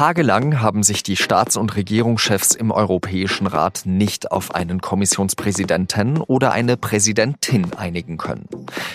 Tagelang haben sich die Staats- und Regierungschefs im Europäischen Rat nicht auf einen Kommissionspräsidenten oder eine Präsidentin einigen können.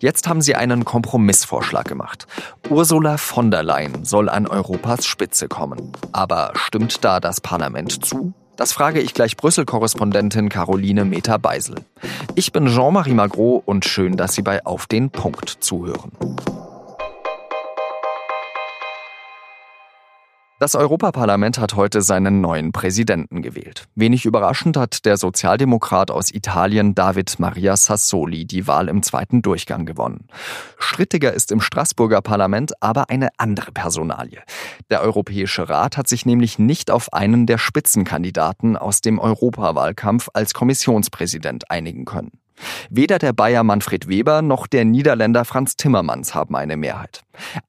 Jetzt haben sie einen Kompromissvorschlag gemacht. Ursula von der Leyen soll an Europas Spitze kommen. Aber stimmt da das Parlament zu? Das frage ich gleich Brüssel-Korrespondentin Caroline Meter-Beisel. Ich bin Jean-Marie Magro und schön, dass Sie bei Auf den Punkt zuhören. Das Europaparlament hat heute seinen neuen Präsidenten gewählt. Wenig überraschend hat der Sozialdemokrat aus Italien David Maria Sassoli die Wahl im zweiten Durchgang gewonnen. Strittiger ist im Straßburger Parlament aber eine andere Personalie. Der Europäische Rat hat sich nämlich nicht auf einen der Spitzenkandidaten aus dem Europawahlkampf als Kommissionspräsident einigen können. Weder der Bayer Manfred Weber noch der Niederländer Franz Timmermans haben eine Mehrheit.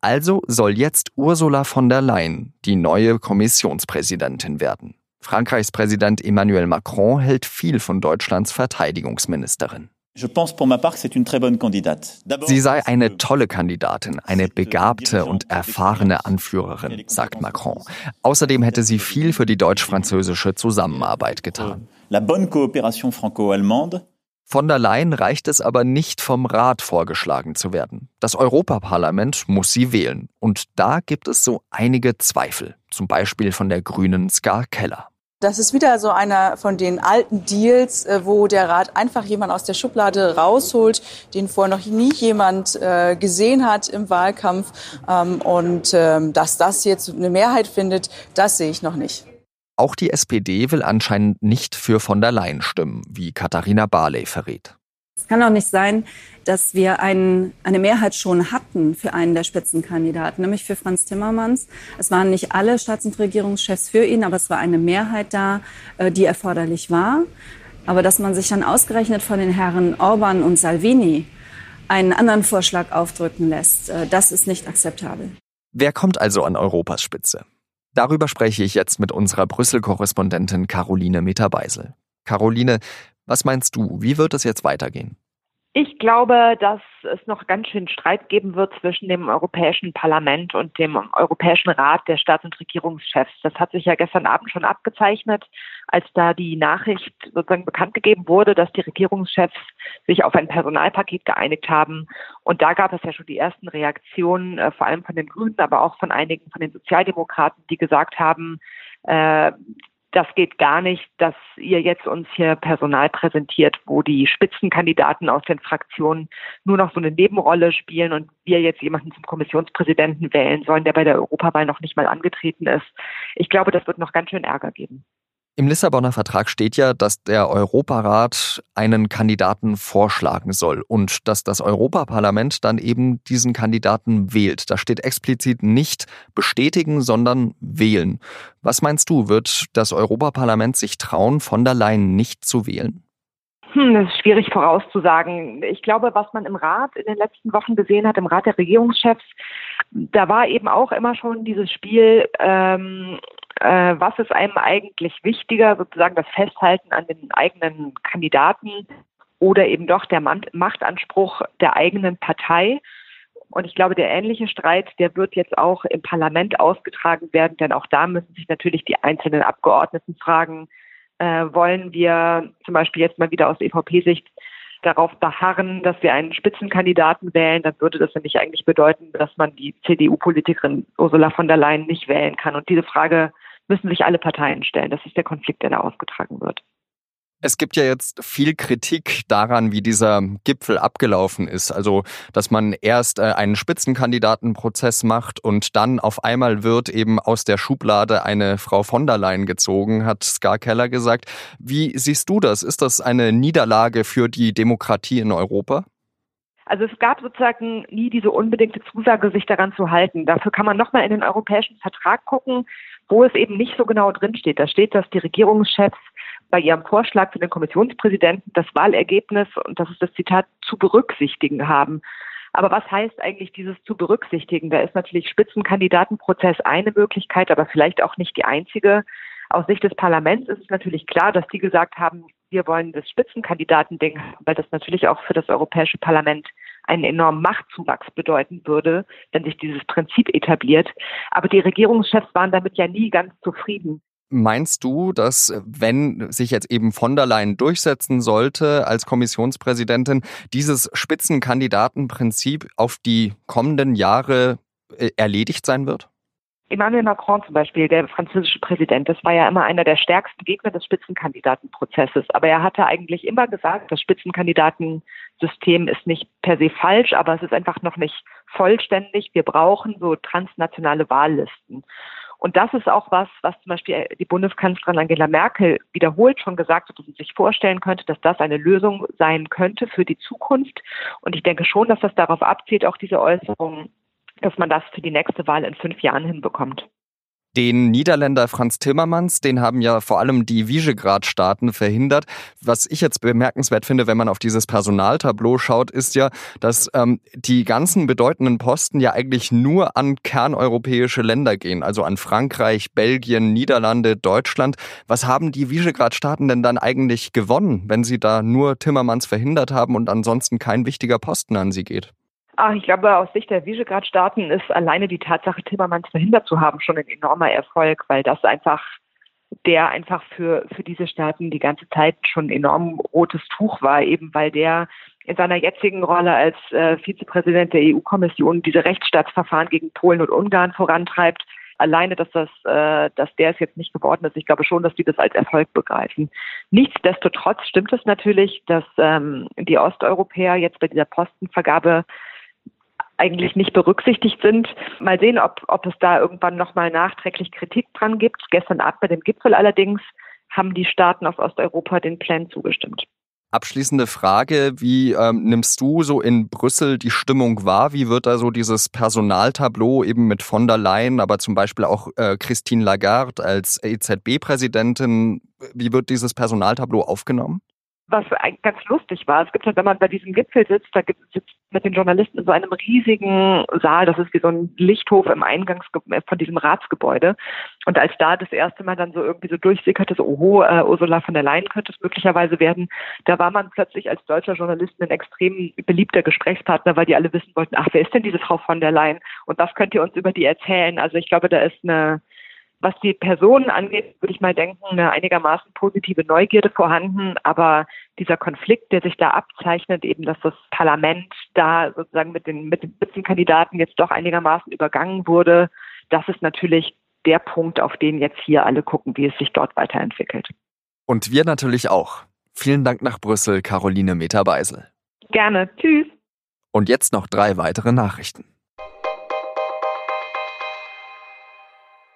Also soll jetzt Ursula von der Leyen die neue Kommissionspräsidentin werden. Frankreichs Präsident Emmanuel Macron hält viel von Deutschlands Verteidigungsministerin. Sie sei eine tolle Kandidatin, eine begabte und erfahrene Anführerin, sagt Macron. Außerdem hätte sie viel für die deutsch-französische Zusammenarbeit getan. La bonne coopération franco-allemande von der Leyen reicht es aber nicht vom Rat vorgeschlagen zu werden. Das Europaparlament muss sie wählen. Und da gibt es so einige Zweifel. Zum Beispiel von der grünen Ska Keller. Das ist wieder so einer von den alten Deals, äh, wo der Rat einfach jemand aus der Schublade rausholt, den vorher noch nie jemand äh, gesehen hat im Wahlkampf. Ähm, und ähm, dass das jetzt eine Mehrheit findet, das sehe ich noch nicht. Auch die SPD will anscheinend nicht für von der Leyen stimmen, wie Katharina Barley verrät. Es kann auch nicht sein, dass wir ein, eine Mehrheit schon hatten für einen der Spitzenkandidaten, nämlich für Franz Timmermans. Es waren nicht alle Staats- und Regierungschefs für ihn, aber es war eine Mehrheit da, äh, die erforderlich war. Aber dass man sich dann ausgerechnet von den Herren Orban und Salvini einen anderen Vorschlag aufdrücken lässt, äh, das ist nicht akzeptabel. Wer kommt also an Europas Spitze? Darüber spreche ich jetzt mit unserer Brüssel-Korrespondentin Caroline Meter-Beisel. Caroline, was meinst du, wie wird es jetzt weitergehen? Ich glaube, dass es noch ganz schön Streit geben wird zwischen dem Europäischen Parlament und dem Europäischen Rat der Staats- und Regierungschefs. Das hat sich ja gestern Abend schon abgezeichnet, als da die Nachricht sozusagen bekannt gegeben wurde, dass die Regierungschefs sich auf ein Personalpaket geeinigt haben. Und da gab es ja schon die ersten Reaktionen, äh, vor allem von den Grünen, aber auch von einigen von den Sozialdemokraten, die gesagt haben, äh, das geht gar nicht, dass ihr jetzt uns hier Personal präsentiert, wo die Spitzenkandidaten aus den Fraktionen nur noch so eine Nebenrolle spielen und wir jetzt jemanden zum Kommissionspräsidenten wählen sollen, der bei der Europawahl noch nicht mal angetreten ist. Ich glaube, das wird noch ganz schön Ärger geben. Im Lissabonner Vertrag steht ja, dass der Europarat einen Kandidaten vorschlagen soll und dass das Europaparlament dann eben diesen Kandidaten wählt. Da steht explizit nicht bestätigen, sondern wählen. Was meinst du, wird das Europaparlament sich trauen, von der Leyen nicht zu wählen? Hm, das ist schwierig vorauszusagen. Ich glaube, was man im Rat in den letzten Wochen gesehen hat, im Rat der Regierungschefs, da war eben auch immer schon dieses Spiel, ähm, äh, was ist einem eigentlich wichtiger, sozusagen das Festhalten an den eigenen Kandidaten oder eben doch der Machtanspruch der eigenen Partei. Und ich glaube, der ähnliche Streit, der wird jetzt auch im Parlament ausgetragen werden, denn auch da müssen sich natürlich die einzelnen Abgeordneten fragen, äh, wollen wir zum Beispiel jetzt mal wieder aus EVP-Sicht darauf beharren, dass wir einen Spitzenkandidaten wählen, dann würde das nämlich eigentlich bedeuten, dass man die CDU-Politikerin Ursula von der Leyen nicht wählen kann. Und diese Frage müssen sich alle Parteien stellen. Das ist der Konflikt, der da ausgetragen wird. Es gibt ja jetzt viel Kritik daran, wie dieser Gipfel abgelaufen ist. Also, dass man erst äh, einen Spitzenkandidatenprozess macht und dann auf einmal wird eben aus der Schublade eine Frau von der Leyen gezogen, hat Ska Keller gesagt. Wie siehst du das? Ist das eine Niederlage für die Demokratie in Europa? Also es gab sozusagen nie diese unbedingte Zusage, sich daran zu halten. Dafür kann man nochmal in den europäischen Vertrag gucken wo es eben nicht so genau drinsteht. Da steht, dass die Regierungschefs bei ihrem Vorschlag für den Kommissionspräsidenten das Wahlergebnis, und das ist das Zitat, zu berücksichtigen haben. Aber was heißt eigentlich dieses zu berücksichtigen? Da ist natürlich Spitzenkandidatenprozess eine Möglichkeit, aber vielleicht auch nicht die einzige. Aus Sicht des Parlaments ist es natürlich klar, dass die gesagt haben, wir wollen das Spitzenkandidatending, weil das natürlich auch für das Europäische Parlament einen enormen Machtzuwachs bedeuten würde, wenn sich dieses Prinzip etabliert. Aber die Regierungschefs waren damit ja nie ganz zufrieden. Meinst du, dass wenn sich jetzt eben von der Leyen durchsetzen sollte als Kommissionspräsidentin, dieses Spitzenkandidatenprinzip auf die kommenden Jahre äh, erledigt sein wird? Emmanuel Macron zum Beispiel, der französische Präsident, das war ja immer einer der stärksten Gegner des Spitzenkandidatenprozesses. Aber er hatte eigentlich immer gesagt, das Spitzenkandidatensystem ist nicht per se falsch, aber es ist einfach noch nicht vollständig. Wir brauchen so transnationale Wahllisten. Und das ist auch was, was zum Beispiel die Bundeskanzlerin Angela Merkel wiederholt schon gesagt hat, sie sich vorstellen könnte, dass das eine Lösung sein könnte für die Zukunft. Und ich denke schon, dass das darauf abzielt, auch diese Äußerung, dass man das für die nächste Wahl in fünf Jahren hinbekommt. Den Niederländer Franz Timmermans, den haben ja vor allem die Visegrad-Staaten verhindert. Was ich jetzt bemerkenswert finde, wenn man auf dieses Personaltableau schaut, ist ja, dass ähm, die ganzen bedeutenden Posten ja eigentlich nur an kerneuropäische Länder gehen, also an Frankreich, Belgien, Niederlande, Deutschland. Was haben die Visegrad-Staaten denn dann eigentlich gewonnen, wenn sie da nur Timmermans verhindert haben und ansonsten kein wichtiger Posten an sie geht? Ach, ich glaube, aus Sicht der Visegrad-Staaten ist alleine die Tatsache, Timmermans verhindert zu haben, schon ein enormer Erfolg, weil das einfach der einfach für, für diese Staaten die ganze Zeit schon enorm rotes Tuch war, eben weil der in seiner jetzigen Rolle als äh, Vizepräsident der EU-Kommission diese Rechtsstaatsverfahren gegen Polen und Ungarn vorantreibt. Alleine, dass das, äh, dass der es jetzt nicht geworden ist, ich glaube schon, dass die das als Erfolg begreifen. Nichtsdestotrotz stimmt es natürlich, dass ähm, die Osteuropäer jetzt bei dieser Postenvergabe eigentlich nicht berücksichtigt sind. Mal sehen, ob, ob es da irgendwann nochmal nachträglich Kritik dran gibt. Gestern Abend bei dem Gipfel allerdings haben die Staaten aus Osteuropa den Plan zugestimmt. Abschließende Frage, wie ähm, nimmst du so in Brüssel die Stimmung wahr? Wie wird da so dieses Personaltableau eben mit von der Leyen, aber zum Beispiel auch äh, Christine Lagarde als EZB-Präsidentin, wie wird dieses Personaltableau aufgenommen? Was ganz lustig war. Es gibt halt, wenn man bei diesem Gipfel sitzt, da gibt es mit den Journalisten in so einem riesigen Saal, das ist wie so ein Lichthof im Eingangs äh, von diesem Ratsgebäude. Und als da das erste Mal dann so irgendwie so durchsickerte, so, oho, äh, Ursula von der Leyen könnte es möglicherweise werden, da war man plötzlich als deutscher Journalist ein extrem beliebter Gesprächspartner, weil die alle wissen wollten, ach, wer ist denn diese Frau von der Leyen? Und was könnt ihr uns über die erzählen? Also ich glaube, da ist eine, was die Personen angeht, würde ich mal denken, eine einigermaßen positive Neugierde vorhanden. Aber dieser Konflikt, der sich da abzeichnet, eben, dass das Parlament da sozusagen mit den, mit den Spitzenkandidaten jetzt doch einigermaßen übergangen wurde, das ist natürlich der Punkt, auf den jetzt hier alle gucken, wie es sich dort weiterentwickelt. Und wir natürlich auch. Vielen Dank nach Brüssel, Caroline Meter-Beisel. Gerne. Tschüss. Und jetzt noch drei weitere Nachrichten.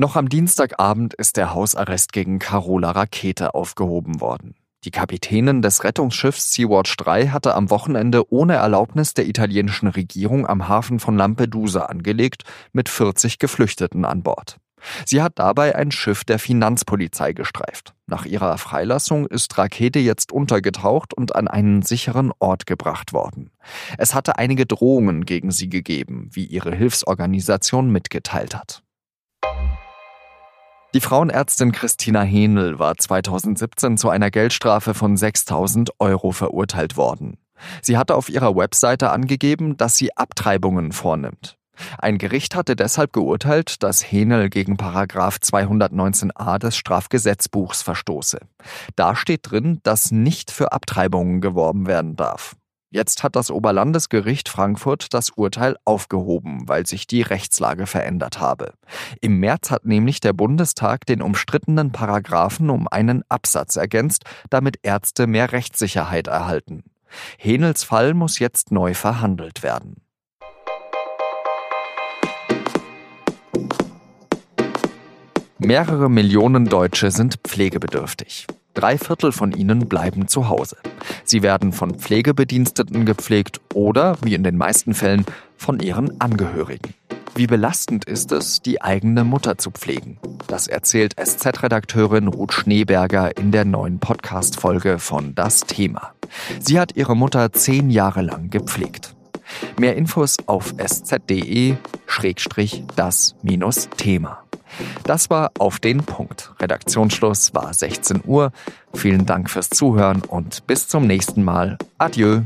Noch am Dienstagabend ist der Hausarrest gegen Carola Rakete aufgehoben worden. Die Kapitänin des Rettungsschiffs Sea-Watch 3 hatte am Wochenende ohne Erlaubnis der italienischen Regierung am Hafen von Lampedusa angelegt, mit 40 Geflüchteten an Bord. Sie hat dabei ein Schiff der Finanzpolizei gestreift. Nach ihrer Freilassung ist Rakete jetzt untergetaucht und an einen sicheren Ort gebracht worden. Es hatte einige Drohungen gegen sie gegeben, wie ihre Hilfsorganisation mitgeteilt hat. Die Frauenärztin Christina Henel war 2017 zu einer Geldstrafe von 6000 Euro verurteilt worden. Sie hatte auf ihrer Webseite angegeben, dass sie Abtreibungen vornimmt. Ein Gericht hatte deshalb geurteilt, dass Henel gegen Paragraph 219a des Strafgesetzbuchs verstoße. Da steht drin, dass nicht für Abtreibungen geworben werden darf. Jetzt hat das Oberlandesgericht Frankfurt das Urteil aufgehoben, weil sich die Rechtslage verändert habe. Im März hat nämlich der Bundestag den umstrittenen Paragraphen um einen Absatz ergänzt, damit Ärzte mehr Rechtssicherheit erhalten. Henels Fall muss jetzt neu verhandelt werden. Mehrere Millionen Deutsche sind pflegebedürftig. Drei Viertel von ihnen bleiben zu Hause. Sie werden von Pflegebediensteten gepflegt oder, wie in den meisten Fällen, von ihren Angehörigen. Wie belastend ist es, die eigene Mutter zu pflegen? Das erzählt SZ-Redakteurin Ruth Schneeberger in der neuen Podcast-Folge von Das Thema. Sie hat ihre Mutter zehn Jahre lang gepflegt. Mehr Infos auf sz.de-das-thema. Das war auf den Punkt. Redaktionsschluss war 16 Uhr. Vielen Dank fürs Zuhören und bis zum nächsten Mal. Adieu.